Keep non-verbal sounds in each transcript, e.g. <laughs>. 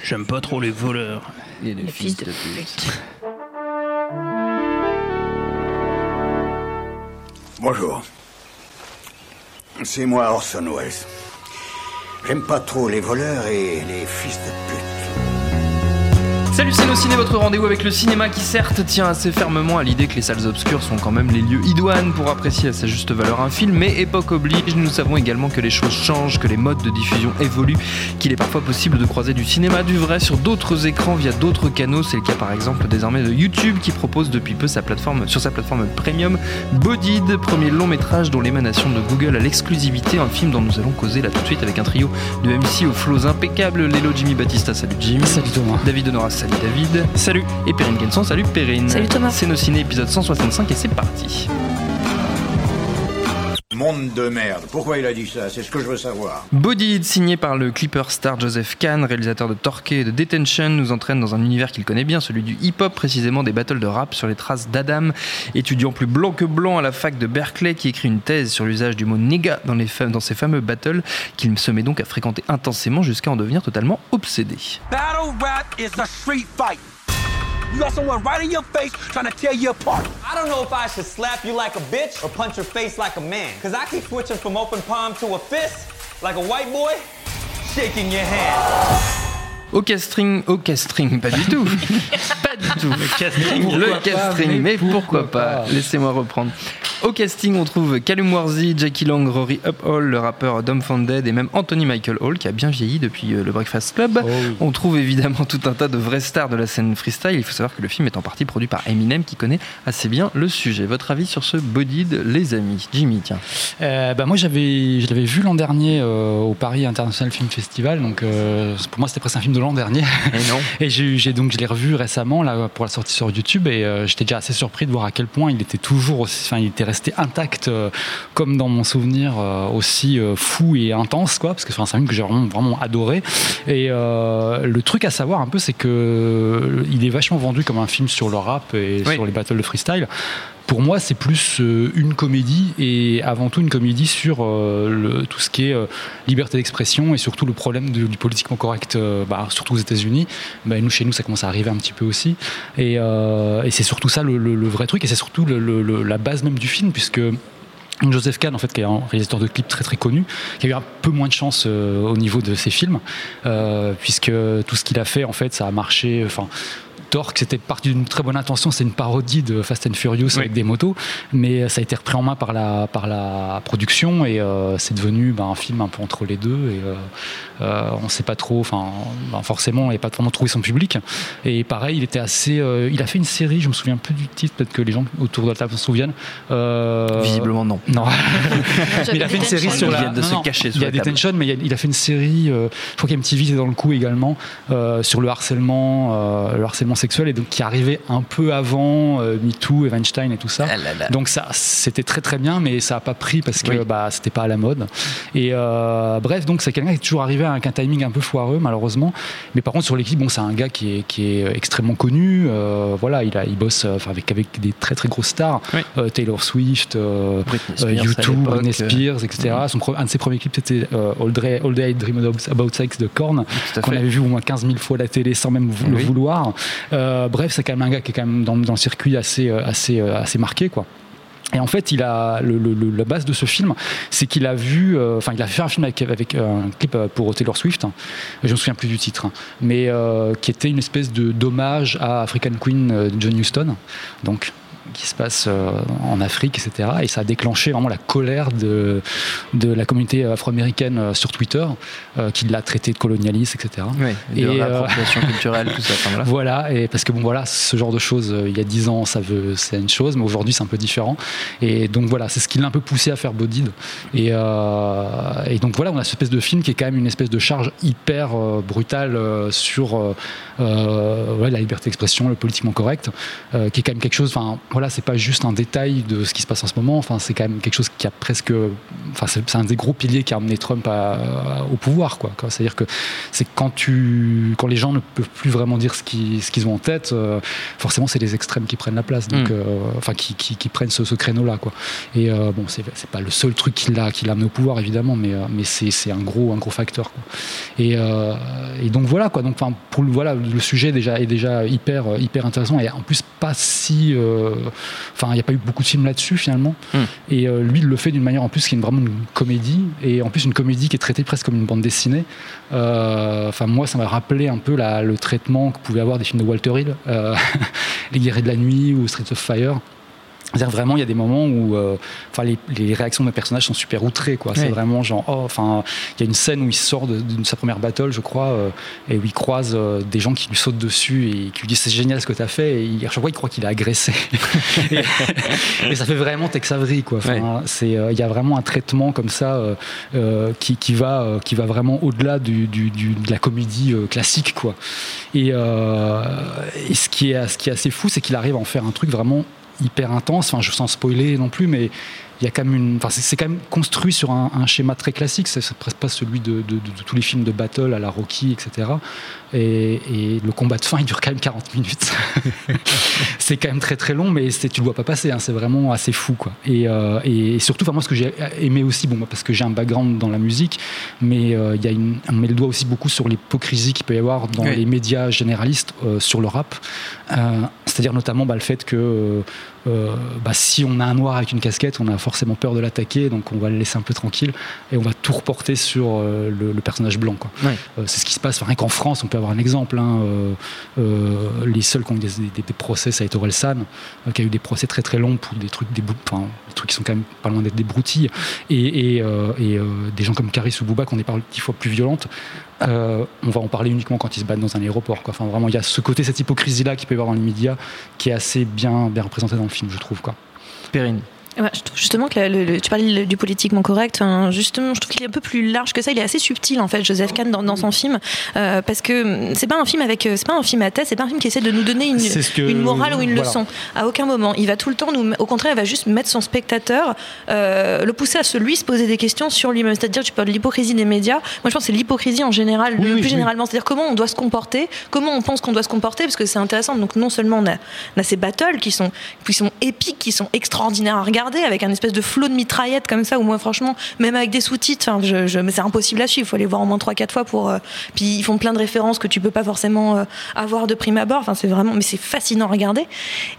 J'aime pas trop les voleurs. Et les, Le fils de pute. Bonjour. C'est moi Orson Welles. J'aime pas trop les voleurs et les fils de pute. Salut c'est nos ciné, votre rendez-vous avec le cinéma qui certes tient assez fermement à l'idée que les salles obscures sont quand même les lieux idoines pour apprécier à sa juste valeur un film, mais époque oblige, nous savons également que les choses changent, que les modes de diffusion évoluent, qu'il est parfois possible de croiser du cinéma du vrai sur d'autres écrans via d'autres canaux, c'est le cas par exemple désormais de YouTube qui propose depuis peu sa plateforme, sur sa plateforme premium Bodied, premier long métrage dont l'émanation de Google a l'exclusivité, un film dont nous allons causer là tout de suite avec un trio de MC aux flots impeccables, Lélo Jimmy Batista, salut Jim. Salut Thomas. David Honora, salut David. Salut. Et Perrine Kenson, salut Perrine. Salut Thomas. C'est nos ciné épisode 165 et c'est parti. Monde de merde. Pourquoi il a dit ça? C'est ce que je veux savoir. Bodied, signé par le clipper star Joseph Kahn, réalisateur de Torquay et de Detention, nous entraîne dans un univers qu'il connaît bien, celui du hip-hop, précisément des battles de rap sur les traces d'Adam, étudiant plus blanc que blanc à la fac de Berkeley, qui écrit une thèse sur l'usage du mot nigga dans, les fam- dans ses fameux battles, qu'il se met donc à fréquenter intensément jusqu'à en devenir totalement obsédé. Battle rap is a street fight. You got someone right in your face trying to tear you apart. I don't know if I should slap you like a bitch or punch your face like a man. Cause I keep switching from open palm to a fist like a white boy shaking your hand. Au casting, au casting, pas du tout. <laughs> pas du tout. Le casting, le casting, mais pourquoi pas Laissez-moi reprendre. Au casting, on trouve Callum Worthy, Jackie Lang, Rory Uphall, le rappeur Dom Founded et même Anthony Michael Hall qui a bien vieilli depuis euh, le Breakfast Club. On trouve évidemment tout un tas de vraies stars de la scène freestyle. Il faut savoir que le film est en partie produit par Eminem qui connaît assez bien le sujet. Votre avis sur ce Bodied, les amis? Jimmy, tiens. Euh, bah moi j'avais je l'avais vu l'an dernier euh, au Paris International Film Festival donc euh, pour moi c'était presque un film de l'an dernier Et non. <laughs> et j'ai donc je l'ai revu récemment là pour la sortie sur YouTube et euh, j'étais déjà assez surpris de voir à quel point il était toujours aussi enfin il était resté intact euh, comme dans mon souvenir euh, aussi euh, fou et intense quoi parce que c'est un film que j'ai vraiment vraiment adoré et le truc à savoir un peu c'est que il est vachement vendu comme un film sur le rap et Oui. sur les battles de freestyle pour moi, c'est plus euh, une comédie et avant tout une comédie sur euh, tout ce qui est euh, liberté d'expression et surtout le problème du politiquement correct, bah, surtout aux États-Unis. Bah, nous, chez nous, ça commence à arriver un petit peu aussi. Et, c'est surtout ça le, vrai truc et c'est surtout la base même du film puisque. Joseph Kahn, en fait, qui est un réalisateur de clips très très connu, qui a eu un peu moins de chance au niveau de ses films, puisque tout ce qu'il a fait, en fait, ça a marché. Torque, c'était parti d'une très bonne intention, c'est une parodie de Fast and Furious avec des motos, mais ça a été repris en main par la, par la production et euh, c'est devenu ben, un film un peu entre les deux et euh, euh, on sait pas trop, enfin ben, forcément il n'a pas vraiment trouvé son public et pareil il était assez, euh, il a fait une série, je me souviens plus du titre, peut-être que les gens autour de la table se souviennent. Euh, Visiblement non. Non. <laughs> Mais il a fait une série sur la. de non, se non, cacher Il y a. Detention, mais il, y a- il a fait une série. euh, je crois qu'MTV était dans le coup également euh, sur le harcèlement, euh, le harcèlement et donc qui arrivait un peu avant euh, MeToo, et Weinstein et tout ça. Ah là là. Donc ça, c'était très très bien, mais ça a pas pris parce que Oui. bah c'était pas à la mode. Et euh, bref, donc c'est quelqu'un qui est toujours arrivé avec un timing un peu foireux malheureusement. Mais par contre sur l'équipe, bon, c'est un gars qui est qui est extrêmement connu. euh, voilà, il a il bosse euh, avec avec des très très grosses stars, Oui. Euh, Taylor Swift. euh, euh, YouTube, Britney euh, Spears, etc. Son un de ses premiers clips, c'était euh, All, Day, All Day I Dream About, Sex de Korn, qu'on avait vu au moins 15 000 fois à la télé sans même le Oui. vouloir. Euh, bref, c'est quand même un gars qui est quand même dans, dans le circuit assez, euh, assez, euh, assez marqué, quoi. Et en fait, il a la base de ce film, c'est qu'il a vu, enfin, il a fait un film avec, avec un clip pour Taylor Swift. hein. je me souviens plus du titre, hein, mais qui était une espèce de d'hommage à African Queen John Huston. Donc qui se passe en Afrique, etc. Et ça a déclenché vraiment la colère de, de la communauté afro-américaine sur Twitter, qui l'a traité de colonialiste, etc. et de l'appropriation <laughs> culturelle, tout ça. Voilà, et parce que bon, voilà, ce genre de choses, il y a dix ans, ça veut, c'est une chose, mais aujourd'hui, c'est un peu différent. Et donc voilà, c'est ce qui l'a un peu poussé à faire Bodied. Et, et donc voilà, on a cette espèce de film qui est quand même une espèce de charge hyper brutale sur euh, la liberté d'expression, le politiquement correct, euh, qui est quand même quelque chose. Enfin, voilà, c'est pas juste un détail de ce qui se passe en ce moment. Enfin, c'est quand même quelque chose qui a presque. Enfin, c'est un des gros piliers qui a amené Trump au pouvoir, quoi. C'est-à-dire que c'est quand tu, quand les gens ne peuvent plus vraiment dire ce qu'ils, ce qu'ils ont en tête, euh, forcément, c'est les extrêmes qui prennent la place. Donc, mm. enfin, qui, qui, prennent ce, ce créneau-là, quoi. Et bon, c'est, c'est pas le seul truc qui l'a, qui l'a amené au pouvoir, évidemment, mais, mais c'est, c'est un gros, un gros facteur. Quoi. Et, et donc voilà, quoi. Donc, pour voilà, le sujet déjà, est déjà hyper, hyper intéressant et en plus pas si. Euh, enfin, il n'y a pas eu beaucoup de films là-dessus finalement. Hmm. Et euh, lui, il le fait d'une manière en plus qui est vraiment une comédie et en plus une comédie qui est traitée presque comme une bande dessinée. Euh, enfin, moi, ça m'a rappelé un peu la, le traitement que pouvaient avoir des films de Walter Hill, <laughs> Les Guerriers de la Nuit ou Streets of Fire. C'est-à-dire vraiment, il y a des moments où, euh, enfin, les, les, réactions de mes personnages sont super outrées, quoi. C'est vraiment genre, oh, enfin, il y a une scène où il sort de, sa première battle, je crois, euh, et où il croise euh, des gens qui lui sautent dessus et qui lui disent c'est génial ce que tu as fait, et à chaque fois il croit qu'il est agressé. <laughs> et, ça fait vraiment Tex Avery, quoi. Enfin, c'est, il y a vraiment un traitement comme ça qui, qui, va, qui va vraiment au-delà du, du, du, de la comédie classique, quoi. Et, et ce qui est, ce qui est assez fou, c'est qu'il arrive à en faire un truc vraiment hyper intense. Enfin, je sens spoiler non plus, mais il y a quand même une. Enfin, c'est quand même construit sur un, schéma très classique. C'est presque pas celui de, tous les films de battle à la Rocky, etc. Et, le combat de fin, il dure quand même 40 minutes. <laughs> c'est quand même très très long, mais tu le vois pas passer. Hein. c'est vraiment assez fou, quoi. Et, euh, et surtout, moi, ce que j'ai aimé aussi, bon, parce que j'ai un background dans la musique, mais euh, il y a une, on met le doigt aussi beaucoup sur l'hypocrisie qu'il peut y avoir dans les médias généralistes euh, sur le rap. C'est-à-dire notamment bah, le fait que bah, si on a un noir avec une casquette, on a forcément peur de l'attaquer, donc on va le laisser un peu tranquille et on va tout reporter sur le, personnage blanc. c'est ce qui se passe. rien qu'en France, on peut avoir un exemple. Hein, euh, euh, les seuls qui ont eu des, procès, ça a été Orelsan, euh, qui a eu des procès très très longs pour des trucs, des, enfin, des trucs qui sont quand même pas loin d'être des broutilles. Et, et, des gens comme Caris ou Bouba, qui ont des paroles dix fois plus violentes. on va en parler uniquement quand ils se battent dans un aéroport. Quoi. Enfin, vraiment, il y a ce côté, cette hypocrisie-là qui peut y avoir dans les médias, qui est assez bien, bien représenté dans le film, je trouve. Quoi. Je trouve justement que le, tu parlais du politiquement correct. justement, je trouve qu'il est un peu plus large que ça. Il est assez subtil en fait, Joseph Kahn dans, son film, euh, parce que c'est pas un film avec, c'est pas un film à tête, c'est pas un film qui essaie de nous donner une, une morale ou une leçon. À aucun moment, il va tout le temps nous, au contraire, il va juste mettre son spectateur, euh, le pousser à se lui se poser des questions sur lui-même. C'est-à-dire, tu parles de l'hypocrisie des médias. Moi, je pense que c'est l'hypocrisie en général, plus généralement. C'est-à-dire comment on doit se comporter, comment on pense qu'on doit se comporter, parce que c'est intéressant. Donc non seulement on a, on a ces battles qui sont, qui sont épiques, qui sont extraordinaires à regarder, avec un espèce de flot de mitraillettes comme ça, où moi, franchement, même avec des sous-titres, je, je, c'est impossible à suivre. Il faut aller voir au moins 3-4 fois pour. Euh, puis ils font plein de références que tu peux pas forcément euh, avoir de prime abord. Enfin, c'est vraiment. Mais c'est fascinant à regarder.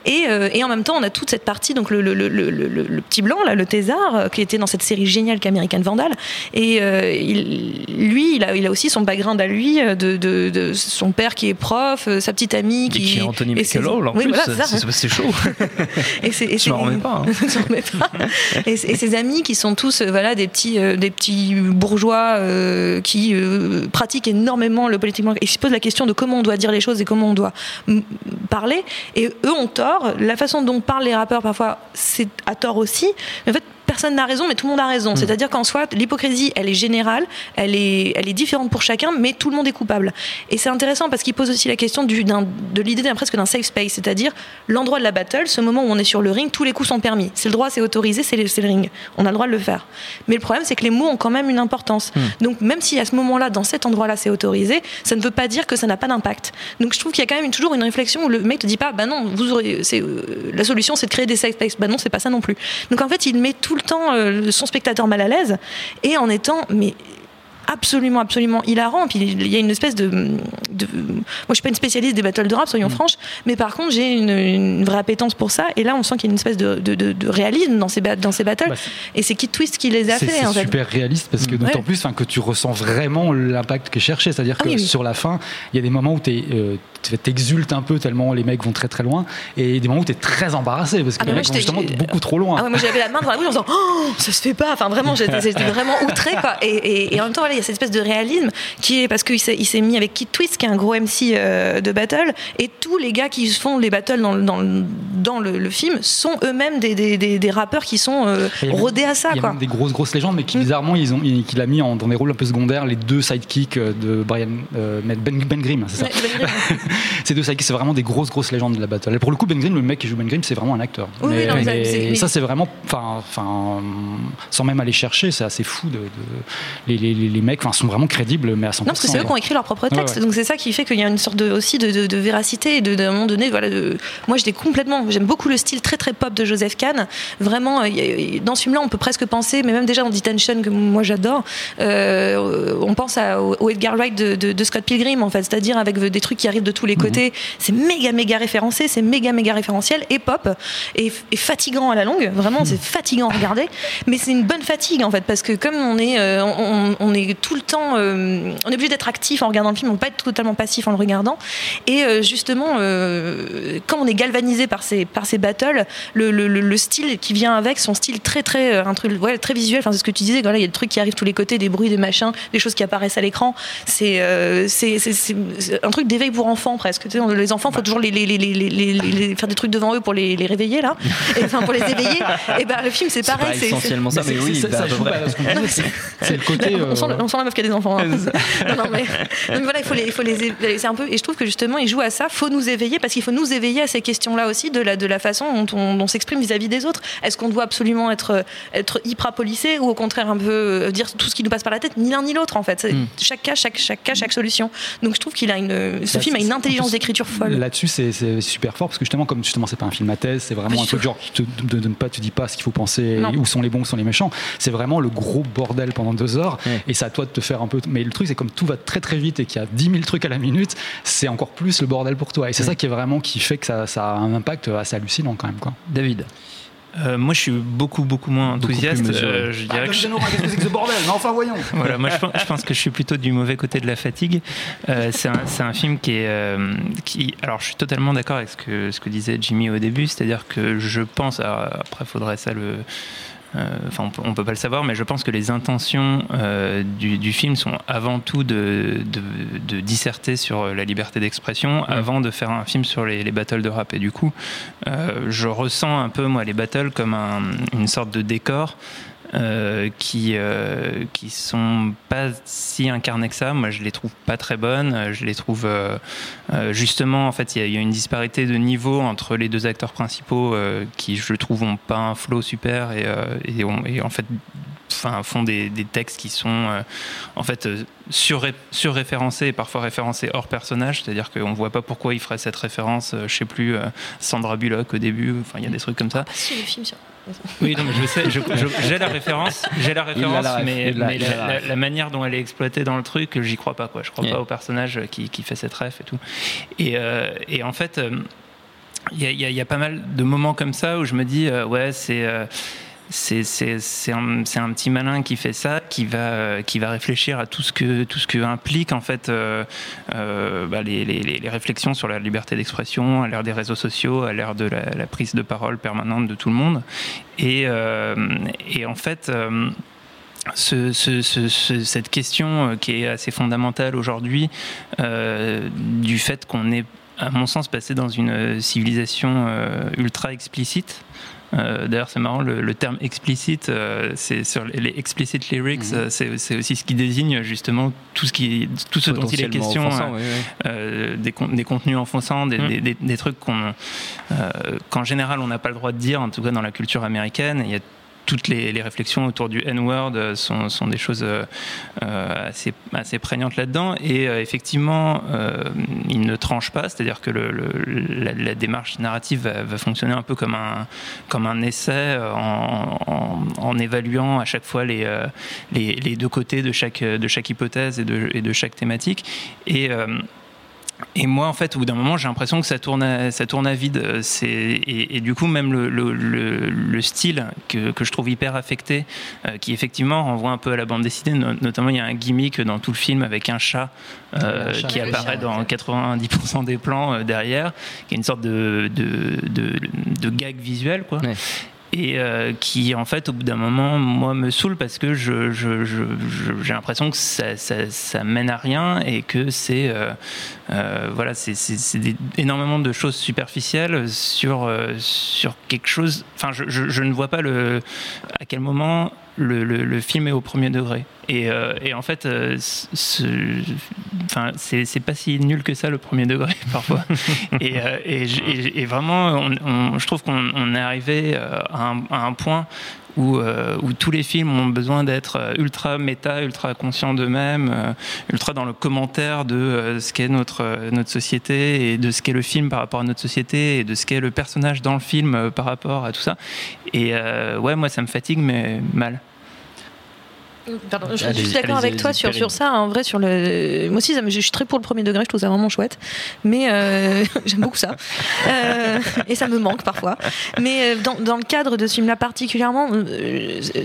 Et, euh, et, en même temps, on a toute cette partie, donc le, le, le, le petit blanc, là, le thésard, qui était dans cette série géniale qu'American Vandal. Et il, lui, il a, il a aussi son background à lui, de, de, de son père qui est prof, sa petite amie qui. Et qui est Anthony Michael en plus. c'est chaud. <laughs> et c'est. Je m'en remets pas. Hein. <laughs> et, ses amis qui sont tous euh, voilà des petits euh, des petits bourgeois euh, qui pratiquent énormément le politiquement et se posent la question de comment on doit dire les choses et comment on doit parler. Et eux ont tort. La façon dont parlent les rappeurs parfois c'est à tort aussi. Mais en fait personne n'a raison, mais tout le monde a raison. Hmm. C'est-à-dire qu'en soi, l'hypocrisie, elle est générale, elle est, elle est différente pour chacun, mais tout le monde est coupable. Et c'est intéressant parce qu'il pose aussi la question du, de l'idée presque d'un safe space, c'est-à-dire l'endroit de la battle, ce moment où on est sur le ring, tous les coups sont permis. C'est le droit, c'est autorisé, c'est le, le, ring. On a le droit de le faire. Mais le problème, c'est que les mots ont quand même une importance. Hmm. Donc même si à ce moment-là, dans cet endroit-là, c'est autorisé, ça ne veut pas dire que ça n'a pas d'impact. Donc je trouve qu'il y a quand même toujours une réflexion où le mec te dit pas, bah non, vous aurez, euh, la solution, c'est de créer des safe spaces. Bah non, c'est pas ça non plus. Donc en fait, il met tout le temps euh, son spectateur mal à l'aise et en étant absolument absolument hilarant puis il y a une espèce de de- moi, je suis pas une spécialiste des battles de rap, soyons Mm. franches, mais par contre, j'ai une, une vraie appétence pour ça. Et là, on sent qu'il y a une espèce de, de- de- de réalisme dans ces, dans ces battles. Bah, et c'est Kid Twist qui les a fait, c'est fait. super réaliste parce que d'autant Ouais. plus que tu ressens vraiment l'impact qui est cherché. C'est-à-dire Ah que oui, oui. sur la fin, il y a des moments où tu t'exultes un peu tellement les mecs vont très très loin et des moments où tu es très embarrassé parce que Ah, les mecs vont justement beaucoup trop loin. Ah ouais, moi j'avais la main dans la bouche en disant oh, ça se fait pas. Enfin vraiment j'étais vraiment outré quoi. Et, et- et en même temps voilà, il y a cette espèce de réalisme qui est parce qu'il s'est mis avec Kid Twist qui est un gros MC euh, de battle et tous les gars qui font les battles dans, le- dans, le- dans le, le film sont eux-mêmes des, des, des- des rappeurs qui sont euh, rodés à ça Il y a quoi. Même des grosses grosses légendes, mais qui bizarrement ils ont, il- qu'il a mis en- dans des rôles un peu secondaires les deux sidekicks de Brian euh, Ben, Ben Grimm, c'est ça. Ben Grimm. <laughs> Ces deux sidekicks, c'est vraiment des grosses grosses légendes de la battle. Et pour le coup, Ben Grimm, le mec qui joue Ben Grimm, c'est vraiment un acteur. Oui, mais, non, mais ça, mais c'est- mais- ça, c'est vraiment, enfin, sans même aller chercher, c'est assez fou de, de- les, les, les- les mecs, enfin, sont vraiment crédibles, mais à 100%. Non, parce que c'est eux qui ont écrit leur propre texte. Ouais, ouais. Donc c'est ça qui fait qu'il y a une sorte de, aussi de, de- de véracité et d'un moment donné, voilà. De... Moi, j'étais complètement. J'aime beaucoup le style très très pop de Joseph Kahn. Vraiment, euh, dans ce film-là, on peut presque penser, mais même déjà dans Detention que moi j'adore, euh, on pense à, au, Edgar Wright de, Scott Pilgrim en fait, c'est-à-dire avec des trucs qui arrivent de tous les côtés. C'est méga méga référencé, c'est méga méga référentiel et pop et, et fatigant à la longue. Vraiment, <laughs> c'est fatigant à regarder, mais c'est une bonne fatigue en fait parce que comme on est, euh, on, on est tout le temps, euh, on est obligé d'être actif en regardant le film, on peut pas être totalement passif en le regardant. Et euh, justement, euh, quand on est galvanisé par ces par ces battles, le, le, le- le style qui vient avec, son style très très euh, un truc ouais, très visuel. Enfin, c'est ce que tu disais. Voilà, il y a des trucs qui arrivent de tous les côtés, des bruits, des machins, des choses qui apparaissent à l'écran. C'est euh, c'est c'est- c'est- c'est un truc d'éveil pour enfants presque. Tu sais, les enfants, faut toujours les, les, les, les, les- les- les- faire des trucs devant eux pour les, les réveiller là, et, enfin pour les éveiller. <laughs> Et ben le film c'est C'est pareil. pas essentiellement ça, mais c'est- oui, ça, bah, joue pas qu'on c'est- c'est le <laughs> côté. on, sent, euh, on sent la meuf qui a des enfants. hein. <laughs> non, non, mais, non, mais voilà, il faut les, il faut les éveiller. C'est un peu, et je trouve que justement, il joue à ça. Faut nous éveiller parce qu'il faut nous éveiller à ces questions-là aussi de la, de la façon dont on, s'exprime vis-à-vis des autres. Est-ce qu'on doit absolument être, être hyper policé ou au contraire un peu euh, dire tout ce qui nous passe par la tête Ni l'un ni l'autre en fait? C'est Mm. Chaque cas, chaque, chaque cas, chaque solution. Donc je trouve qu'il a une, ce Bah, film a une en intelligence plus, d'écriture folle. Là-dessus, c'est c'est super fort parce que justement, comme justement, c'est pas un film à thèse, c'est vraiment un truc genre qui te de- donne pas, tu dis pas ce qu'il faut penser, Non. où sont les bons, où sont les méchants. C'est vraiment le gros bordel pendant deux heures et à toi de te faire un peu. Mais le truc, c'est comme tout va très très vite et qu'il y a 10 000 trucs à la minute, c'est encore plus le bordel pour toi. Et c'est ça qui est vraiment qui fait que ça, ça a un impact assez hallucinant quand même. Quoi. David. Euh, moi, je suis beaucoup, beaucoup moins enthousiaste. Euh, je dirais que je- qu'est-ce que c'est que ce bordel? Mais enfin, voyons <laughs> voilà, moi je pense, je pense que je suis plutôt du mauvais côté de la fatigue. Euh, c'est un, film qui est. euh, qui, alors je suis totalement d'accord avec ce que, ce que disait Jimmy au début, c'est-à-dire que je pense. alors, après, faudrait ça le. Euh, Enfin, on peut, on peut pas le savoir, mais je pense que les intentions euh, du, du film sont avant tout de, de, de disserter sur la liberté d'expression avant de faire un film sur les, les battles de rap. Et du coup, euh, je ressens un peu, moi, les battles comme un- une sorte de décor euh, qui euh, qui sont pas si incarnées que ça. Moi, je les trouve pas très bonnes. Je les trouve euh, euh, justement, en fait, il y a- une disparité de niveau entre les deux acteurs principaux qui, je trouve, ont pas un flow super et en fait enfin, font des, des textes qui sont euh, en fait euh, surré- surréférencés et parfois référencés hors personnage, c'est-à-dire qu'on voit pas pourquoi il ferait cette référence, euh, je sais plus, euh, Sandra Bullock au début, enfin il y a des trucs comme ça. Si, le film sur- Oui, non, mais je sais, j'ai la référence, j'ai la référence, la mais, l'a- mais manière dont elle est exploitée dans le truc, j'y crois pas, quoi. Je crois Yeah. pas au personnage qui, qui fait cette ref et tout. Et, euh, et en fait, il y, a- y y pas mal de moments comme ça où je me dis, euh, ouais, c'est. C'est un, petit malin qui fait ça, qui va, réfléchir à tout ce que, tout ce que implique en fait euh, euh, bah, les, réflexions sur la liberté d'expression à l'ère des réseaux sociaux, à l'ère de la, prise de parole permanente de tout le monde. Et, euh, en fait. ce- ce- ce- ce- cette question qui est assez fondamentale aujourd'hui du fait qu'on est, à mon sens, passé dans une civilisation ultra explicite. Euh, D'ailleurs, c'est marrant, le, le terme explicite, euh, c'est sur les, explicit lyrics, Mhm. euh, c'est aussi ce qui désigne justement tout ce, qui, tout ce dont il est question, offensant, oui, oui. des, con- des contenus enfonçants, des, Mm. des- des- des trucs qu'on, qu'en général on n'a pas le droit de dire, en tout cas dans la culture américaine. Il y a toutes les, réflexions autour du N-word euh, sont, des choses euh, euh, assez, prégnantes là-dedans. Et effectivement, euh, il ne tranche pas, c'est-à-dire que la, démarche narrative va, fonctionner un peu comme un, essai en, évaluant à chaque fois les, deux côtés de chaque, de chaque hypothèse et de, et de chaque thématique. Et. Et moi, en fait, au bout d'un moment, j'ai l'impression que ça tourne à, ça tourne à vide. Euh, c'est, et, et du coup, même le, le, le, le style que, que, je trouve hyper affecté, euh, qui effectivement renvoie un peu à la bande dessinée, no- notamment il y a un gimmick dans tout le film avec un chat, euh, Un chat. qui apparaît dans 90% des plans euh, derrière, qui est une sorte de, de, de, de gag visuel, quoi. Et euh, qui, en fait, au bout d'un moment, moi, me saoule parce que je, j'ai l'impression que ça, mène à rien et que c'est euh, euh, voilà, c'est, énormément de choses superficielles sur, sur quelque chose. Enfin, je, je- je ne vois pas le, à quel moment le, film est au premier degré. Et, euh, en fait, euh, c'est, pas si nul que ça le premier degré <laughs> parfois. et, euh, vraiment, je trouve qu'on on est arrivé euh, à un point où, euh, où tous les films ont besoin d'être euh, ultra méta, ultra conscients d'eux-mêmes, euh, ultra dans le commentaire de ce qu'est notre, notre société et de ce qu'est le film par rapport à notre société et de ce qu'est le personnage dans le film par rapport à tout ça. Et ouais, moi ça me fatigue, mais mal. Pardon, je, suis d'accord avec toi sur, ça. En vrai, sur le, moi aussi, ça me- je suis très pour le premier degré. Je trouve ça vraiment chouette. Mais euh, <laughs> j'aime beaucoup ça. Euh, et ça me manque parfois. Mais euh, dans, dans le cadre de ce film-là particulièrement,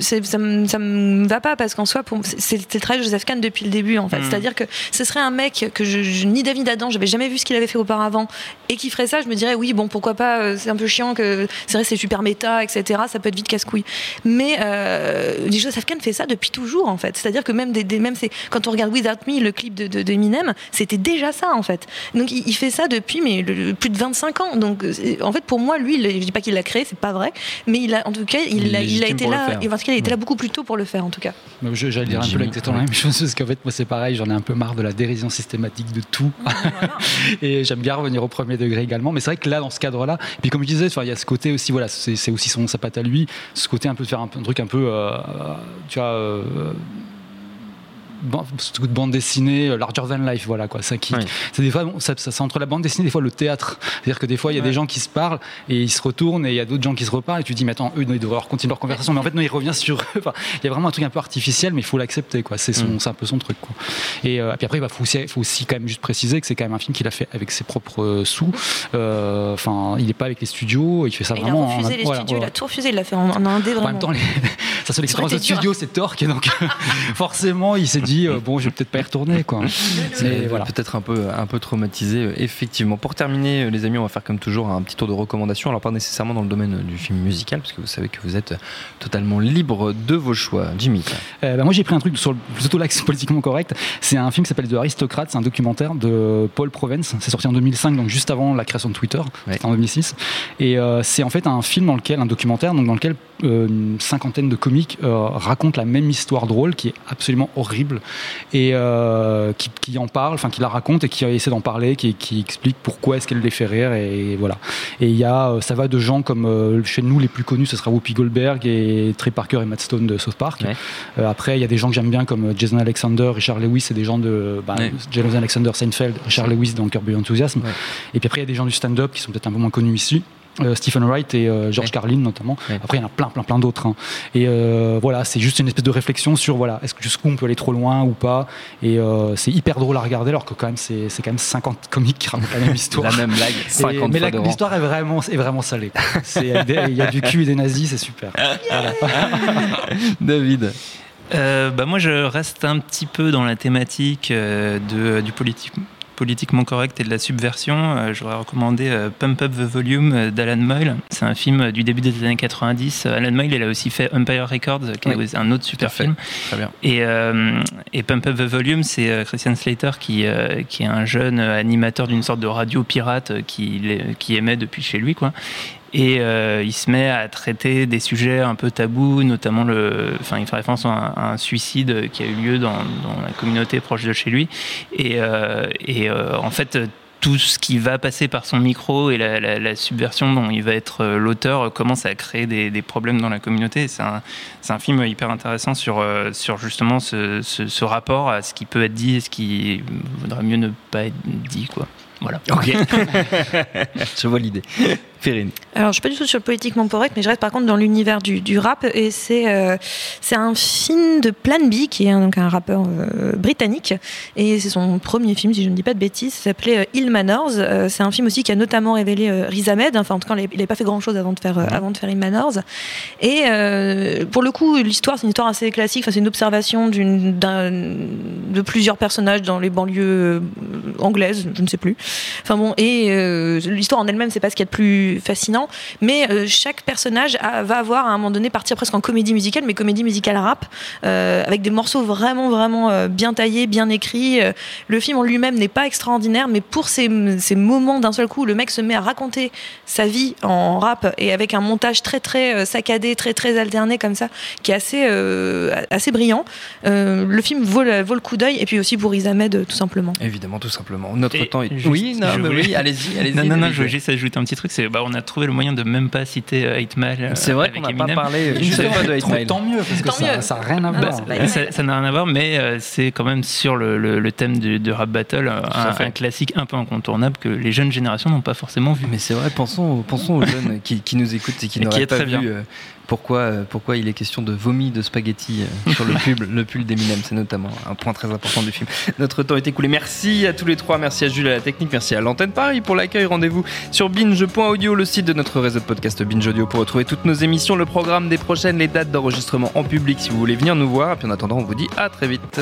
ça me, ça me va pas parce qu'en soi, pour- c'est c'est le travail de Joseph Kahn depuis le début. En fait, Mm. c'est-à-dire que ce serait un mec que je, je- ni David Adam, j'avais jamais vu ce qu'il avait fait auparavant, et qui ferait ça, je me dirais oui, bon, pourquoi pas. C'est un peu chiant que c'est vrai, c'est super méta, etc. Ça peut être vite casse-couille. Mais euh, Joseph Kahn fait ça depuis toujours, en fait. C'est-à-dire que même, des, des- même c'est, quand on regarde Without Me, le clip de, de, de Eminem, c'était déjà ça, en fait. Donc il, il fait ça depuis mais, le- le- plus de 25 ans. Donc en fait, pour moi, lui, il- je dis pas qu'il l'a créé, c'est pas vrai, mais il a, en tout cas, il, Il a, il a légitime été là, faire. et en tout cas, il a été là beaucoup plus tôt pour le faire, en tout cas. Mais je- J'allais dire un peu exactement la même chose parce qu'en fait moi c'est pareil, j'en ai un peu marre de la dérision systématique de tout <laughs> et j'aime bien revenir au premier degré également. Mais c'est vrai que là dans ce cadre-là, et puis comme je disais, il y a ce côté aussi voilà, c'est c'est aussi son sa patte à lui, ce côté un peu de faire un truc un peu, euh, tu vois. euh, 어. Truc de bande dessinée, euh, larger than life, voilà quoi. Ça qui, c'est des fois, bon, ça, ça- c'est entre la bande dessinée, des fois le théâtre. C'est-à-dire que des fois, il y a des gens qui se parlent et ils se retournent et il y a d'autres gens qui se reparlent et tu te dis, mais attends, eux, non, ils devraient continuer leur conversation. Mais en fait, non, il revient sur eux. Enfin, il y a vraiment un truc un peu artificiel, mais il faut l'accepter, quoi. C'est son, Mm. c'est un peu son truc, quoi. Et euh, puis après, il bah, faut, aussi, faut aussi quand même juste préciser que c'est quand même un film qu'il a fait avec ses propres euh, sous. Euh, Enfin, il n'est pas avec les studios, il fait ça il a vraiment. en- refusé les voilà, studios, il a tout refusé, il l'a fait en, en indé En vraiment. même temps, les... <laughs> sa seule expérience de studio, c'est Torque, et donc <laughs> forcément, il s'est dit, euh, bon, je vais peut-être pas y retourner, quoi. <laughs> C'est Mais voilà. peut-être un peu, un peu traumatisé, euh, effectivement. Pour terminer, euh, les amis, on va faire comme toujours un petit tour de recommandations. Alors, pas nécessairement dans le domaine du film musical, parce que vous savez que vous êtes totalement libre de vos choix. Jimmy. Euh, bah, moi j'ai pris un truc sur le, plutôt l'axe <laughs> politiquement correct. C'est un film qui s'appelle The Aristocrate, c'est un documentaire de Paul Provence. C'est sorti en 2005, donc juste avant la création de Twitter, en 2006. Et euh, c'est en fait un film dans lequel, un documentaire, donc dans lequel une cinquantaine de comiques euh, racontent la même histoire drôle qui est absolument horrible et euh, qui, qui en parle, enfin qui la raconte et qui essaie d'en parler, qui, qui explique pourquoi est-ce qu'elle les fait rire et voilà. Et il y a, euh, ça va de gens comme euh, chez nous les plus connus, ce sera Whoopi Goldberg et Trey Parker et Matt Stone de South Park. Euh, après, il y a des gens que j'aime bien comme euh, Jason Alexander, Richard Lewis, et des gens de bah, Jason Alexander, Seinfeld, Richard Lewis dans Curb Your Enthusiasm. Et puis après, il y a des gens du stand-up qui sont peut-être un peu moins connus ici. Euh, Stephen Wright et euh, George Carlin notamment. Après, il y en a plein, plein, plein d'autres. hein. Et euh, voilà, c'est juste une espèce de réflexion sur voilà, est-ce que jusqu'où on peut aller trop loin ou pas? Et euh, c'est hyper drôle à regarder, alors que quand même c'est c'est quand même 50 comiques qui racontent la même histoire. La même blague, Et- 50 mais l'histoire est vraiment, est vraiment salée. Il y a des- il y a du cul et des nazis, c'est super. <laughs> David. Euh, bah moi, je reste un petit peu dans la thématique euh, de, du politique, politiquement correct et de la subversion. Euh, J'aurais recommandé euh, Pump Up the Volume euh, d'Alan Moyle. C'est un film du début des années 90. Euh, Alan Moyle, il a aussi fait Empire Records, qui Oui, est un autre super film. Très bien. Et, euh, et Pump Up the Volume, c'est Christian Slater qui, euh, qui est un jeune animateur d'une sorte de radio pirate qui, qui émet depuis chez lui. Quoi. Et euh, il se met à traiter des sujets un peu tabous, notamment le, enfin, il fait référence à un, à un suicide qui a eu lieu dans, dans la communauté proche de chez lui. Et, euh, et euh, en fait, tout ce qui va passer par son micro et la, la- la subversion dont il va être l'auteur commence à créer des, des problèmes dans la communauté. C'est un, film hyper intéressant sur, sur justement ce, ce- ce rapport à ce qui peut être dit et ce qui vaudrait mieux ne pas être dit. Quoi. Voilà. Ok. <laughs> je vois l'idée. Férine. Alors, je suis pas du tout sur le politiquement correct, mais je reste par contre dans l'univers du, du rap. Et c'est euh, c'est un film de Plan B, qui est un, donc un rappeur euh, britannique. Et c'est son premier film, si je ne dis pas de bêtises. Ça s'appelait euh, Hill Manners. Euh, c'est un film aussi qui a notamment révélé Riz Ahmed. Enfin, en tout cas, il n'avait pas fait grand chose avant de faire, avant de faire Hill Manners. Et pour le coup, l'histoire, c'est une histoire assez classique. Enfin, c'est une observation d'une- de plusieurs personnages dans les banlieues anglaises, je ne sais plus. Enfin bon, et l'histoire en elle-même, c'est pas ce qu'il y a de plus fascinant, mais euh, chaque personnage a- va avoir à un moment donné partir presque en comédie musicale, mais comédie musicale rap, euh, avec des morceaux vraiment, vraiment euh, bien taillés, bien écrits. Le film en lui-même n'est pas extraordinaire, mais pour ces, ces moments d'un seul coup, le mec se met à raconter sa vie en rap et avec un montage très, très euh, saccadé, très, très alterné comme ça, qui est assez, euh, assez brillant. Euh, le film vaut le, vaut le coup d'œil, et puis aussi pour Isamed, tout simplement. Évidemment, tout simplement. Notre Et temps est. juste, oui, non, je mais voulais- oui, allez-y, allez-y. Non, non, non, je voulais juste ajouter un petit truc. C'est, bah, on a trouvé le moyen de même pas citer euh, 8 Mile. euh, C'est vrai qu'on n'a pas parlé une seule fois de 8 Mile. Tant mieux, parce que Tant ça n'a rien à Ah, voir. c'est pas Ça n'a rien à voir, mais euh, c'est quand même sur le, le- le thème du, du rap battle, euh, un, classique un peu incontournable que les jeunes générations n'ont pas forcément vu. Mais c'est vrai, pensons, pensons aux jeunes qui, qui nous écoutent et qui n'auraient pas très vu bien. Pourquoi, euh, pourquoi il est question de vomi de spaghetti euh, <laughs> sur le pull, le pull d'Eminem. C'est notamment un point très important du film. Notre temps est écoulé. Merci à tous les trois. Merci à Jules à la technique. Merci à l'antenne Paris pour l'accueil. Rendez-vous sur binge.audio, le site de notre réseau de podcast Binge Audio pour retrouver toutes nos émissions, le programme des prochaines, les dates d'enregistrement en public si vous voulez venir nous voir. Et puis en attendant, on vous dit à très vite.